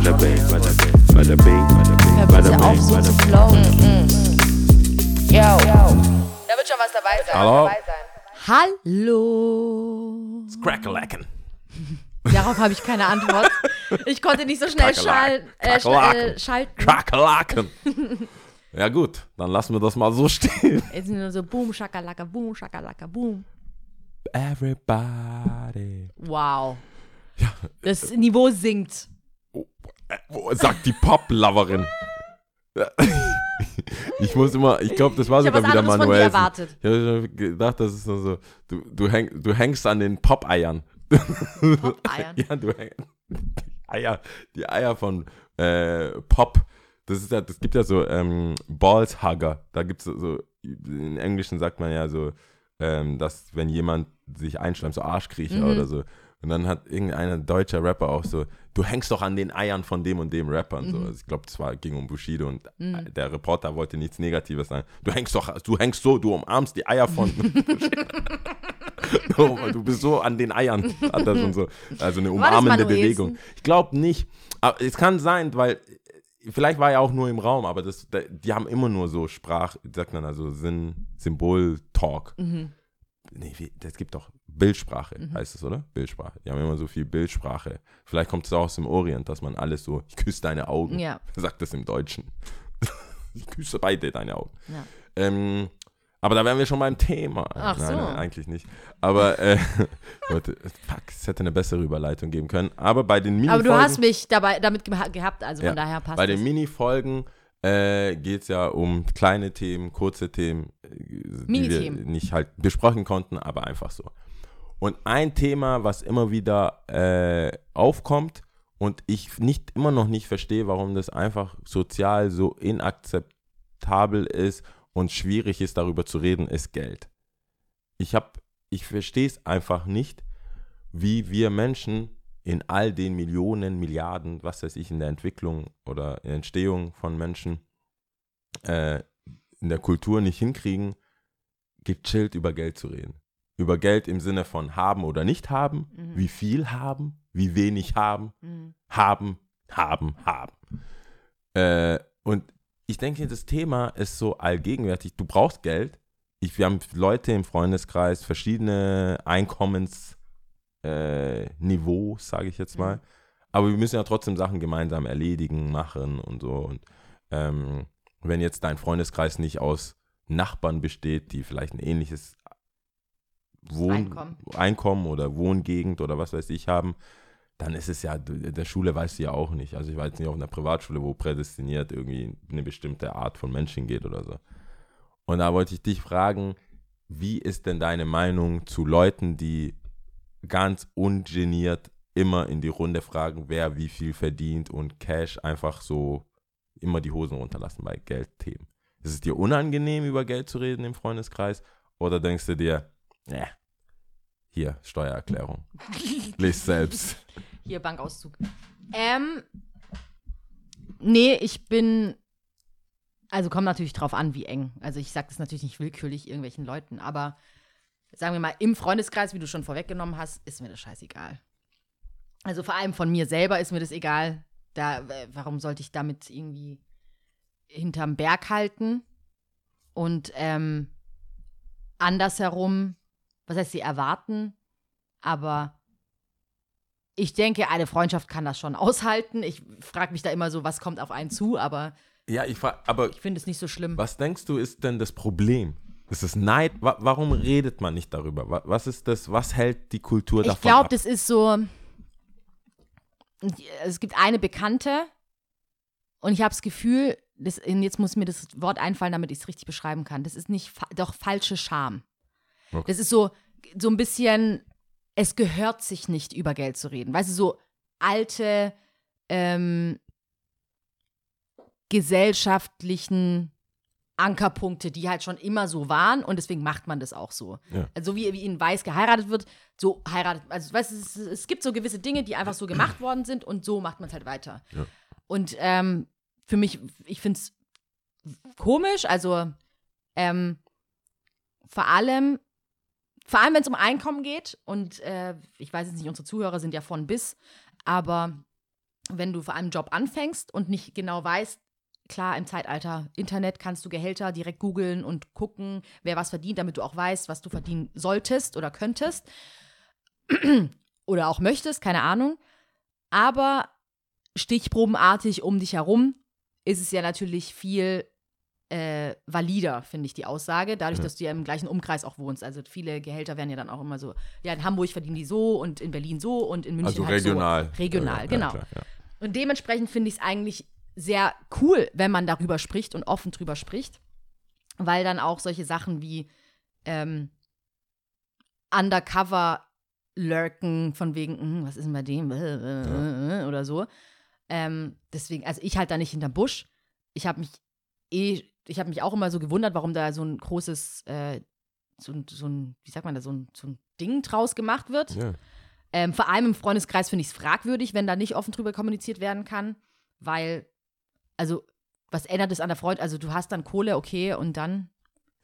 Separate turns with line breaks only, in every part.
bada bing, bada bing, bada bing, bada bing, bada
bitte auf,
bing,
so
bada
zu
bing.
flowen. Yo. Da wird schon was dabei sein.
Hallo?
Hallo.
Crackalacken.
Darauf habe ich keine Antwort. Ich konnte nicht so schnell schal äh, sch
Kakerlaken.
äh, schalten.
Crackalacken. ja gut, dann lassen wir das mal so stehen.
Jetzt sind nur so boom, shakalaka, boom, shakalaka, boom.
Everybody.
Wow. Das Niveau sinkt.
Äh, wo- sagt die Pop-Loverin. ich muss immer, ich glaube, das war
Ich
sogar wieder Manuel.
erwartet.
Ich habe gedacht, das ist nur so, du, du, häng, du hängst an den Pop-Eiern.
Pop-Eiern?
ja, du hängst. Die Eier, die Eier von äh, Pop. Das ist ja, das gibt ja so ähm, Balls Hugger. Da gibt es so, im Englischen sagt man ja so, ähm, dass wenn jemand sich einschleimt, so Arschkriecher
Mhm.
oder so. Und dann hat irgendein deutscher Rapper auch so, du hängst doch an den Eiern von dem und dem Rapper und so.
Mhm.
Also ich glaube, es war, ging um Bushido und äh, der Reporter wollte nichts Negatives sagen. Du hängst doch, du hängst so, du umarmst die Eier von Bushido. Oh, du bist so an den Eiern. Hat er schon so, also eine umarmende? Bewegung. Ich glaube nicht. Aber es kann sein, weil vielleicht war er auch nur im Raum, aber das, da- die haben immer nur so Sprach, sagt man also Sinn, Symbol-Talk.
Mhm.
Nee, das gibt doch Bildsprache, heißt es, oder? Bildsprache. Die haben immer so viel Bildsprache. Vielleicht kommt es auch aus dem Orient, dass man alles so, ich küsse deine Augen.
Ja.
Sagt das im Deutschen? ich küsse beide deine Augen.
Ja.
Ähm, aber da wären wir schon beim Thema.
Ach
nein,
so.
nein, eigentlich nicht. Aber äh, Leute, fuck, es hätte eine bessere Überleitung geben können. Aber bei den
Aber
Minifolgen,
du hast mich dabei damit geha- gehabt, also
ja,
von daher passt
bei den Minifolgen äh, geht es ja um kleine Themen, kurze Themen, äh, die wir nicht halt besprechen konnten, aber einfach so. Und ein Thema, was immer wieder äh, aufkommt und ich nicht immer noch nicht verstehe, warum das einfach sozial so inakzeptabel ist und schwierig ist, darüber zu reden, ist Geld. Ich habe, ich verstehe es einfach nicht, wie wir Menschen in all den Millionen, Milliarden, was weiß ich, in der Entwicklung oder in der Entstehung von Menschen äh, in der Kultur nicht hinkriegen, gechillt über Geld zu reden. Über Geld im Sinne von haben oder nicht haben, wie viel haben, wie wenig haben,
Mhm.
haben, haben, haben. Äh, und ich denke, das Thema ist so allgegenwärtig. Du brauchst Geld. Ich, wir haben Leute im Freundeskreis, verschiedene Einkommensniveaus, äh, sage ich jetzt mal. Aber wir müssen ja trotzdem Sachen gemeinsam erledigen, machen und so. Und ähm, wenn jetzt dein Freundeskreis nicht aus Nachbarn besteht, die vielleicht ein ähnliches Wohn
Einkommen.
Einkommen oder Wohngegend oder was weiß ich haben, dann ist es ja, der Schule weißt du ja auch nicht. Also ich war jetzt nicht auf einer Privatschule, wo prädestiniert irgendwie eine bestimmte Art von Menschen geht oder so. Und da wollte ich dich fragen, wie ist denn deine Meinung zu Leuten, die ganz ungeniert immer in die Runde fragen, wer wie viel verdient und Cash einfach so immer die Hosen runterlassen bei Geldthemen? Ist es dir unangenehm, über Geld zu reden im Freundeskreis? Oder denkst du dir, ne, hier, Steuererklärung. Lies selbst.
Hier, Bankauszug. Ähm, nee, ich bin, also kommt natürlich drauf an, wie eng. Also ich sage das natürlich nicht willkürlich irgendwelchen Leuten, aber sagen wir mal, im Freundeskreis, wie du schon vorweggenommen hast, ist mir das scheißegal. Also vor allem von mir selber ist mir das egal. Da, warum sollte ich damit irgendwie hinterm Berg halten? Und ähm, andersherum, was heißt sie erwarten, aber ich denke, eine Freundschaft kann das schon aushalten. Ich frage mich da immer so, was kommt auf einen zu, aber
Ja, ich frage, aber
ich finde es nicht so schlimm.
was denkst du, ist denn das Problem? Ist es Neid? Wa warum redet man nicht darüber? Wa was ist das? Was hält die Kultur davon
Ich glaube, das ist so. Es gibt eine Bekannte und ich habe das Gefühl, das, jetzt muss mir das Wort einfallen, damit ich es richtig beschreiben kann. Das ist nicht, fa- doch falsche Scham.
Okay.
Das ist so, so ein bisschen, es gehört sich nicht, über Geld zu reden. Weißt du, so alte ähm, gesellschaftlichen Ankerpunkte, die halt schon immer so waren und deswegen macht man das auch so.
Ja.
Also wie, wie in Weiß geheiratet wird, so heiratet, also weißt du, es, es gibt so gewisse Dinge, die einfach so gemacht worden sind und so macht man es halt weiter.
Ja.
Und ähm, für mich, ich finde es komisch, also ähm, vor allem, vor allem wenn es um Einkommen geht und äh, ich weiß jetzt nicht, unsere Zuhörer sind ja von bis, aber wenn du vor einem Job anfängst und nicht genau weißt, klar, im Zeitalter Internet kannst du Gehälter direkt googeln und gucken, wer was verdient, damit du auch weißt, was du verdienen solltest oder könntest. oder auch möchtest, keine Ahnung. Aber stichprobenartig um dich herum ist es ja natürlich viel äh, valider, finde ich, die Aussage, dadurch,
Ja.
dass du ja im gleichen Umkreis auch wohnst. Also viele Gehälter werden ja dann auch immer so, ja, in Hamburg verdienen die so und in Berlin so und in München
Also
halt
regional.
so. Regional,
Ja,
genau.
klar, ja.
Und dementsprechend finde ich es eigentlich sehr cool, wenn man darüber spricht und offen drüber spricht, weil dann auch solche Sachen wie ähm, Undercover lurken von wegen, "Hm, was ist denn bei dem äh, oder so. Ähm, deswegen, also ich halt da nicht hinterm Busch. Ich habe mich eh, ich habe mich auch immer so gewundert, warum da so ein großes, äh, so, ein- so ein, wie sagt man da, so ein, so ein Ding draus gemacht wird.
Ja.
Ähm, vor allem im Freundeskreis finde ich es fragwürdig, wenn da nicht offen drüber kommuniziert werden kann, weil, also, was ändert es an der Freund? Also, du hast dann Kohle, okay, und dann.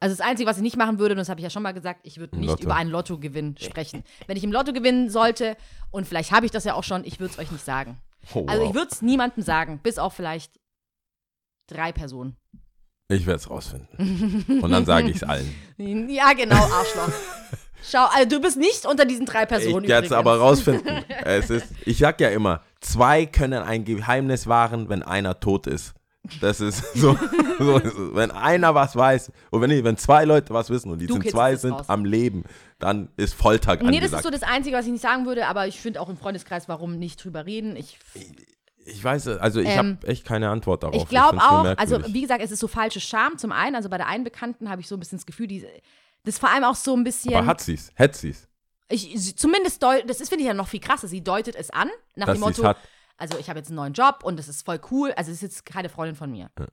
Also, das Einzige, was ich nicht machen würde, und das habe ich ja schon mal gesagt, ich würde nicht
Lotto.
über einen Lottogewinn sprechen. Wenn ich im Lotto gewinnen sollte, und vielleicht habe ich das ja auch schon, ich würde es euch nicht sagen.
Oh,
Also, ich
wow.
würde es niemandem sagen, bis auf vielleicht drei Personen.
Ich werde es rausfinden. Und dann sage ich es allen.
Ja, genau, Arschloch. Schau, also du bist nicht unter diesen drei Personen
Ich werde es aber rausfinden. es ist, ich sag ja immer, zwei können ein Geheimnis wahren, wenn einer tot ist. Das ist so, so ist. Wenn einer was weiß, und wenn, wenn zwei Leute was wissen und die sind zwei sind
raus.
am Leben, dann ist Folter
Nee, das ist
angesagt.
so das Einzige, was ich nicht sagen würde, aber ich finde auch im Freundeskreis, warum nicht drüber reden. Ich,
ich weiß, also ich
Ähm,
habe echt keine Antwort darauf.
ich glaube auch, also wie gesagt, es ist so falsche Scham zum einen. Also bei der einen Bekannten habe ich so ein bisschen das Gefühl, die, das ist vor allem auch so ein bisschen.
aber hat sie's? Hätte sie's?
ich, zumindest, deut, das ist, finde ich ja noch viel krasser. Sie deutet es an, nach
Dass
dem Motto,
hat.
also ich habe jetzt einen neuen Job und das ist voll cool. Also es ist jetzt keine Freundin von mir.
Ja.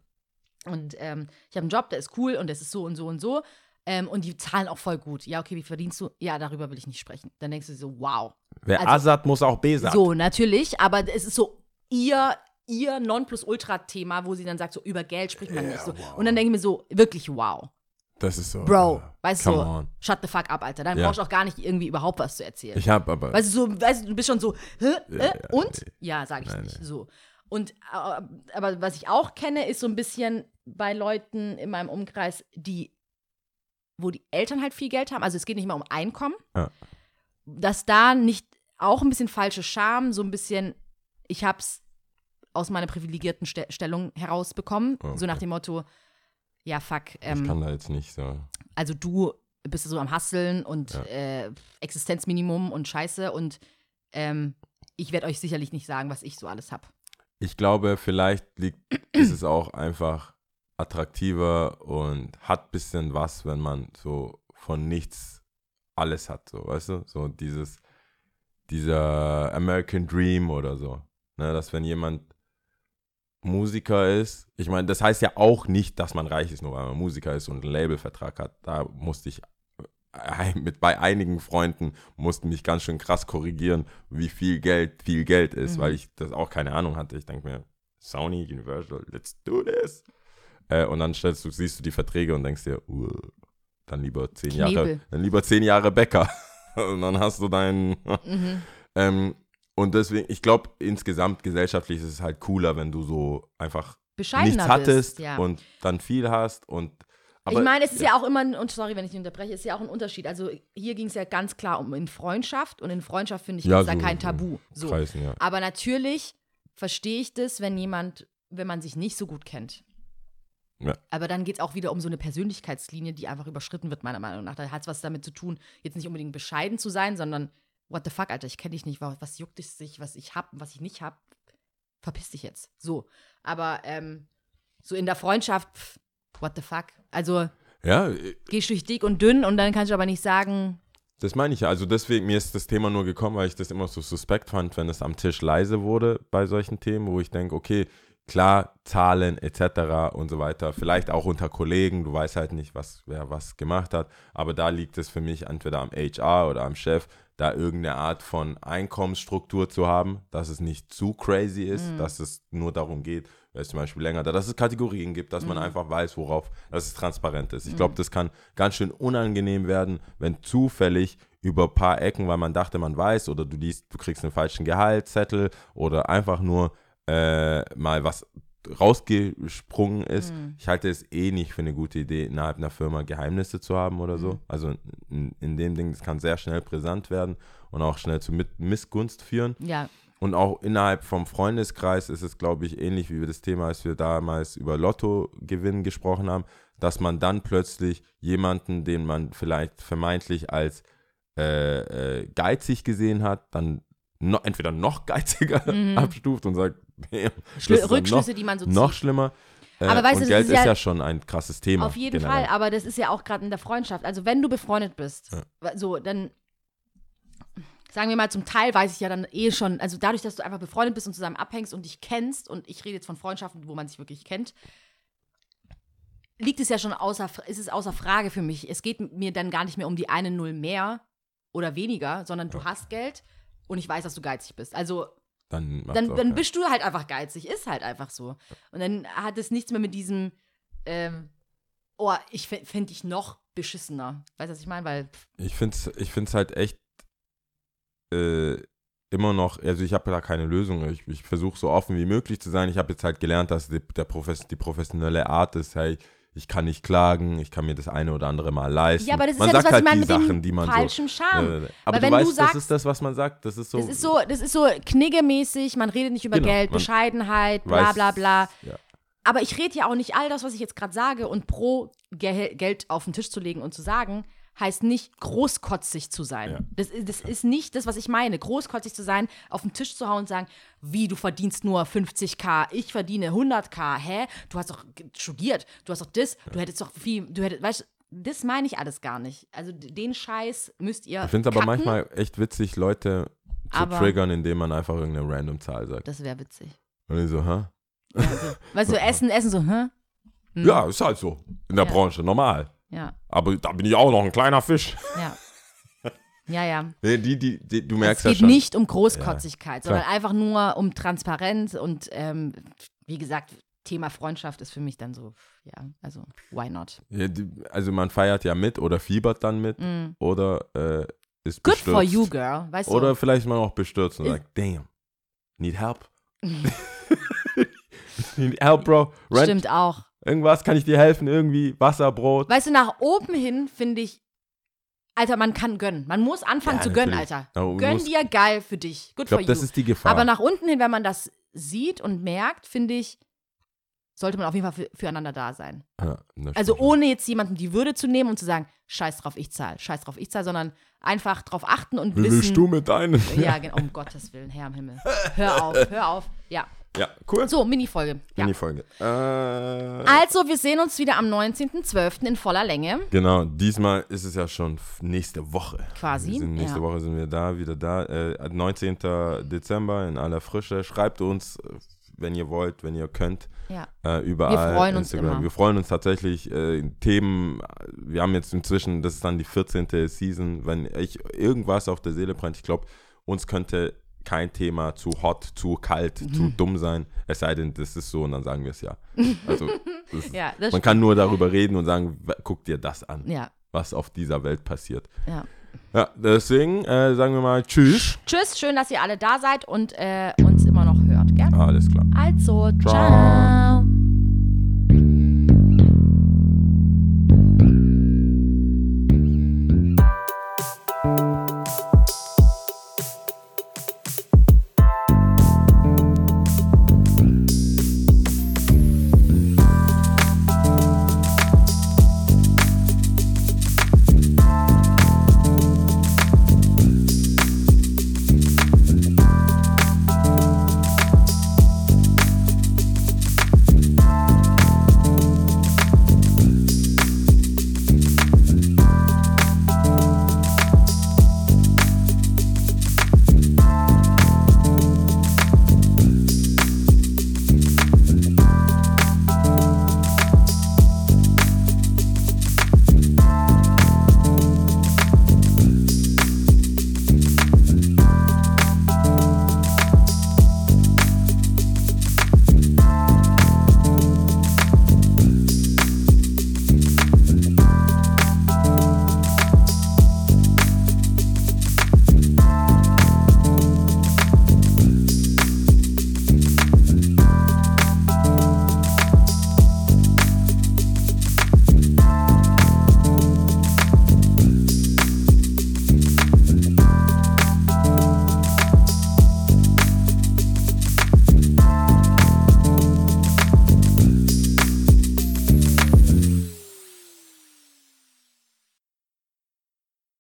Und ähm, ich habe einen Job, der ist cool und das ist so und so und so. Ähm, und die zahlen auch voll gut. Ja, okay, wie verdienst du? Ja, darüber will ich nicht sprechen. Dann denkst du so, wow.
Wer
also-
Asad muss auch Besat.
So, natürlich, aber es ist so ihr, ihr Nonplusultra-Thema, wo sie dann sagt, so über Geld spricht man nicht so. Und dann denke ich mir so, wirklich wow.
Das ist so.
Bro,
äh,
weißt du, so, shut the fuck up, Alter. Dann
Ja.
brauchst du auch gar nicht irgendwie überhaupt was zu erzählen.
Ich habe aber.
weißt du, so, weißt du, bist schon so, hä,
Ja,
äh,
ja,
und?
nee.
Ja, sag ich
Nein,
nicht.
nee.
So. Und, äh, aber was ich auch kenne, ist so ein bisschen bei Leuten in meinem Umkreis, die, wo die Eltern halt viel Geld haben, also es geht nicht mal um Einkommen, dass da nicht auch ein bisschen falsche Scham, so ein bisschen, ich hab's aus meiner privilegierten Ste Stellung herausbekommen, so
Okay.
nach dem Motto, ja, fuck,
ich
ähm,
kann da jetzt nicht so.
also du bist so am Hasseln und
Ja.
äh, Existenzminimum und Scheiße und ähm, ich werde euch sicherlich nicht sagen, was ich so alles habe.
Ich glaube, vielleicht liegt, ist es auch einfach attraktiver und hat ein bisschen was, wenn man so von nichts alles hat, so, weißt du? So dieses, dieser American Dream oder so. Ne, dass wenn jemand Musiker ist, ich meine, das heißt ja auch nicht, dass man reich ist, nur weil man Musiker ist und einen Labelvertrag hat. Da musste ich äh, mit bei einigen Freunden mussten mich ganz schön krass korrigieren, wie viel Geld viel Geld ist,
Mhm.
weil ich das auch keine Ahnung hatte. Ich denke mir, Sony, Universal, let's do this. Äh, und dann stellst du, siehst du die Verträge und denkst dir, uh, dann lieber zehn Jahre,
Knebel.
dann lieber zehn Jahre Bäcker. und dann hast du deinen.
Mhm.
ähm, und deswegen, ich glaube, insgesamt gesellschaftlich ist es halt cooler, wenn du so einfach nichts hattest
bist, ja.
und dann viel hast und aber
ich meine, es ist ja. auch immer, ein, und sorry, wenn ich dich unterbreche, es ist ja auch ein Unterschied. Also hier ging es ja ganz klar um in Freundschaft und in Freundschaft finde ich
Ja,
ist da
so,
kein
so
Tabu. So.
Kreisen, ja.
Aber natürlich verstehe ich das, wenn jemand, wenn man sich nicht so gut kennt.
Ja.
Aber dann geht es auch wieder um so eine Persönlichkeitslinie, die einfach überschritten wird, meiner Meinung nach. Da hat es was damit zu tun, jetzt nicht unbedingt bescheiden zu sein, sondern what the fuck, Alter, ich kenne dich nicht, was, juckt es sich, was ich hab, was ich nicht hab, verpiss dich jetzt. So. Aber ähm, so in der Freundschaft, pff, what the fuck. Also
Ja, äh,
gehst durch dick und dünn und dann kannst du aber nicht sagen,
das meine ich ja. Also deswegen, mir ist das Thema nur gekommen, weil ich das immer so suspekt fand, wenn es am Tisch leise wurde bei solchen Themen, wo ich denke, okay, klar, Zahlen etc. und so weiter. Vielleicht auch unter Kollegen, du weißt halt nicht, was, wer was gemacht hat. Aber da liegt es für mich entweder am HR oder am Chef, da irgendeine Art von Einkommensstruktur zu haben, dass es nicht zu crazy ist, dass es nur darum geht, wer ist zum Beispiel länger da, dass es Kategorien gibt, dass man einfach weiß, worauf, dass es transparent ist. Ich glaube, das kann ganz schön unangenehm werden, wenn zufällig über ein paar Ecken, weil man dachte, man weiß, oder du liest, du kriegst einen falschen Gehaltszettel oder einfach nur äh, mal was rausgesprungen ist.
Mhm.
Ich halte es eh nicht für eine gute Idee, innerhalb einer Firma Geheimnisse zu haben oder so.
Mhm.
Also in, in dem Ding, das kann sehr schnell brisant werden und auch schnell zu Mit Missgunst führen.
Ja,
Und auch innerhalb vom Freundeskreis ist es, glaube ich, ähnlich wie wir das Thema, als wir damals über Lottogewinn gesprochen haben, dass man dann plötzlich jemanden, den man vielleicht vermeintlich als äh, äh, geizig gesehen hat, dann no, entweder noch geiziger abstuft und sagt, ist
Rückschlüsse,
noch,
die man so
noch
zieht.
schlimmer. Äh,
Aber weißt
und
du, das
Geld
ist
ist
ja-
ja, schon ein krasses Thema.
Auf jeden
generell.
Fall, aber das ist ja auch gerade in der Freundschaft. Also wenn du befreundet bist,
Ja.
so, dann sagen wir mal, zum Teil weiß ich ja dann eh schon, also dadurch, dass du einfach befreundet bist und zusammen abhängst und dich kennst, und ich rede jetzt von Freundschaften, wo man sich wirklich kennt, liegt es ja schon außer, ist es außer Frage für mich. Es geht mir dann gar nicht mehr um die eine Null mehr oder weniger, sondern du hast Geld und ich weiß, dass du geizig bist. Also
Dann,
dann, dann bist du halt einfach geizig, ist halt einfach so. Und dann hat es nichts mehr mit diesem, ähm, oh, ich fände dich noch beschissener. Weißt du, was ich meine? Weil, pff,
Ich finde es ich find's halt echt äh, immer noch, also ich habe da keine Lösung. Ich, ich versuche so offen wie möglich zu sein. Ich habe jetzt halt gelernt, dass die, der Profes die professionelle Art ist, hey, ich kann nicht klagen, ich kann mir das eine oder andere mal leisten.
ja, aber das ist
man
ja das,
sagt
was ich
halt
meine
die
mit dem
Sachen, die man
falschen
so.
Charme.
Äh, aber
Weil
du
wenn
weißt,
du sagst-
das ist das, was man sagt. Das ist so.
das ist so, das ist so kniggemäßig, man redet nicht über
Genau,
Geld, Bescheidenheit, bla
weiß-
bla bla.
Ja.
Aber ich rede ja auch nicht all das, was ich jetzt gerade sage und pro Gel Geld auf den Tisch zu legen und zu sagen, heißt nicht großkotzig zu sein.
Ja.
Das, ist- das ist nicht das, was ich meine. Großkotzig zu sein, auf den Tisch zu hauen und sagen, wie, du verdienst nur 50k, ich verdiene 100k, hä? Du hast doch studiert, du hast doch das, du hättest doch viel, du hättest, weißt du, das meine ich alles gar nicht. Also den Scheiß müsst ihr
Ich finde es aber manchmal echt witzig, Leute zu
Aber-
triggern, indem man einfach irgendeine random Zahl sagt.
Das wäre witzig.
Und ich so, hä?
Ja, so, weißt du, Essen, Essen so, hä? Hm.
Ja, ist halt so. In der
Ja.
Branche, normal.
Ja,
Aber da bin ich auch noch ein kleiner Fisch.
ja. Ja, ja.
Die, die, die, du
Es
merkst
geht
ja schon.
nicht um Großkotzigkeit,
klar.
sondern einfach nur um Transparenz und ähm, wie gesagt, Thema Freundschaft ist für mich dann so, ja, also why not?
Ja, die, also man feiert ja mit oder fiebert dann mit
Mm.
oder äh, ist
Good
bestürzt.
for you, girl, weißt
Oder
du?
vielleicht mal auch bestürzt und
Ist-
sagt, damn, need help. need help, bro. Rent,
Stimmt auch.
Irgendwas, kann ich dir helfen? Irgendwie, Wasser, Brot.
Weißt du, nach oben hin finde ich, Alter, man kann gönnen. Man muss anfangen
Ja,
zu gönnen,
natürlich.
Alter.
Aber
Gönn
muss-
dir geil für dich. Good
Ich glaube,
for you.
das ist die Gefahr.
Aber nach unten hin, wenn man das sieht und merkt, finde ich, sollte man auf jeden Fall für, füreinander da sein.
ja,
Also ohne jetzt jemandem die Würde zu nehmen und zu sagen, scheiß drauf, ich zahl, scheiß drauf, ich zahl, sondern einfach drauf achten und
Wie
wissen.
willst du mit deinen?
Ja, genau, um Gottes Willen, Herr im Himmel. Hör auf, hör auf. Ja.
Ja, cool.
So, Mini-Folge. Ja.
Mini-Folge. Äh,
Also, wir sehen uns wieder am 19.12. in voller Länge.
Genau, diesmal ist es ja schon f- nächste Woche.
Quasi,
Wir sind, nächste
ja.
Woche sind wir da, wieder da. Äh, 19. Dezember in aller Frische. Schreibt uns, äh, wenn ihr wollt, wenn ihr könnt.
Ja.
Äh, überall.
Wir freuen uns immer.
Wir freuen uns tatsächlich. Äh, Themen, wir haben jetzt inzwischen, das ist dann die 14. Season, wenn euch irgendwas auf der Seele brennt, ich glaube, uns könnte kein Thema zu hot, zu kalt,
Mhm.
zu dumm sein. Es sei denn, das ist so und dann sagen wir es ja. Also, ist,
Ja,
man kann nur darüber reden und sagen, guck dir das an,
Ja,
was auf dieser Welt passiert.
ja.
Ja, deswegen äh, sagen wir mal Tschüss.
Tschüss, schön, dass ihr alle da seid und äh, uns immer noch hört, gell?
Alles klar.
Also,
Ciao.
ciao.